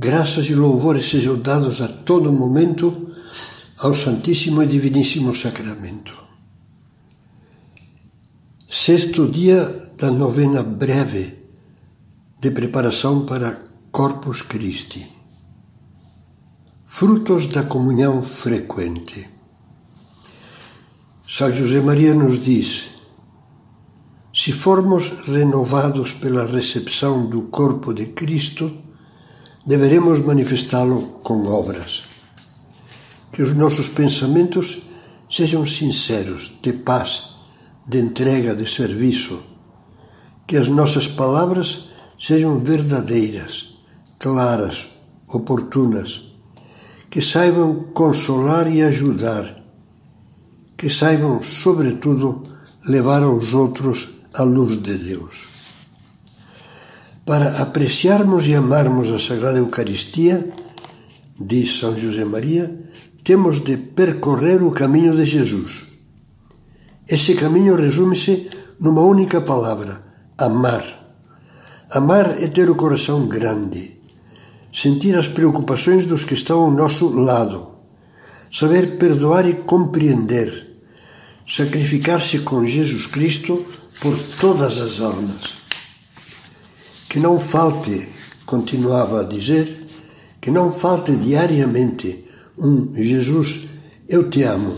Graças e louvores sejam dados a todo momento ao Santíssimo e Diviníssimo Sacramento. Sexto dia da novena breve de preparação para Corpus Christi. Frutos da comunhão frequente. São José Maria nos diz: se formos renovados pela recepção do corpo de Cristo, deveremos manifestá-lo com obras. Que os nossos pensamentos sejam sinceros, de paz, de entrega, de serviço. Que as nossas palavras sejam verdadeiras, claras, oportunas. Que saibam consolar e ajudar. Que saibam, sobretudo, levar aos outros a luz de Deus. Para apreciarmos e amarmos a Sagrada Eucaristia, diz São José Maria, temos de percorrer o caminho de Jesus. Esse caminho resume-se numa única palavra: amar. Amar é ter o coração grande, sentir as preocupações dos que estão ao nosso lado, saber perdoar e compreender, sacrificar-se com Jesus Cristo por todas as almas. Que não falte, continuava a dizer, que não falte diariamente um Jesus, eu te amo,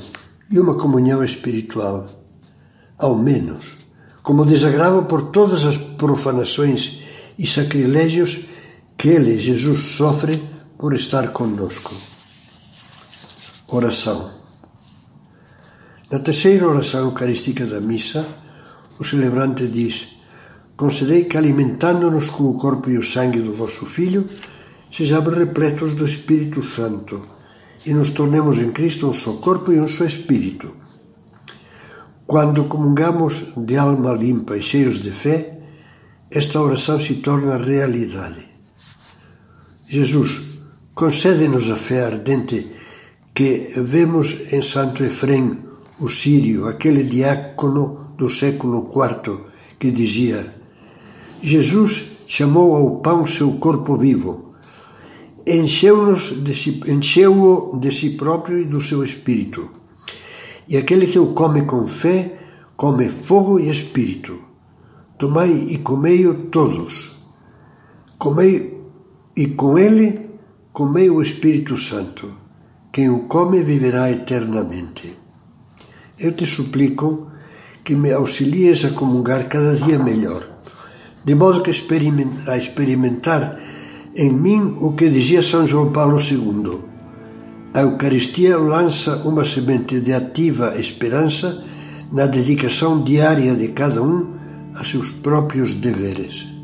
e uma comunhão espiritual. Ao menos, como desagravo por todas as profanações e sacrilégios que ele, Jesus, sofre por estar conosco. Oração. Na terceira oração eucarística da missa, o celebrante diz: concedei que, alimentando-nos com o corpo e o sangue do vosso Filho, sejamos repletos do Espírito Santo e nos tornemos em Cristo um só corpo e um só Espírito. Quando comungamos de alma limpa e cheios de fé, esta oração se torna realidade. Jesus, concede-nos a fé ardente que vemos em Santo Efrem, o sírio, aquele diácono do século IV, que dizia: Jesus chamou ao pão seu corpo vivo, encheu-o de, si, encheu de si próprio e do seu espírito. E aquele que o come com fé, come fogo e espírito. Tomai e comei-o todos. Comei e com ele comei o Espírito Santo. Quem o come viverá eternamente. Eu te suplico que me auxilies a comungar cada dia melhor de modo que a experimentar em mim o que dizia São João Paulo II. A Eucaristia lança uma semente de ativa esperança na dedicação diária de cada um a seus próprios deveres.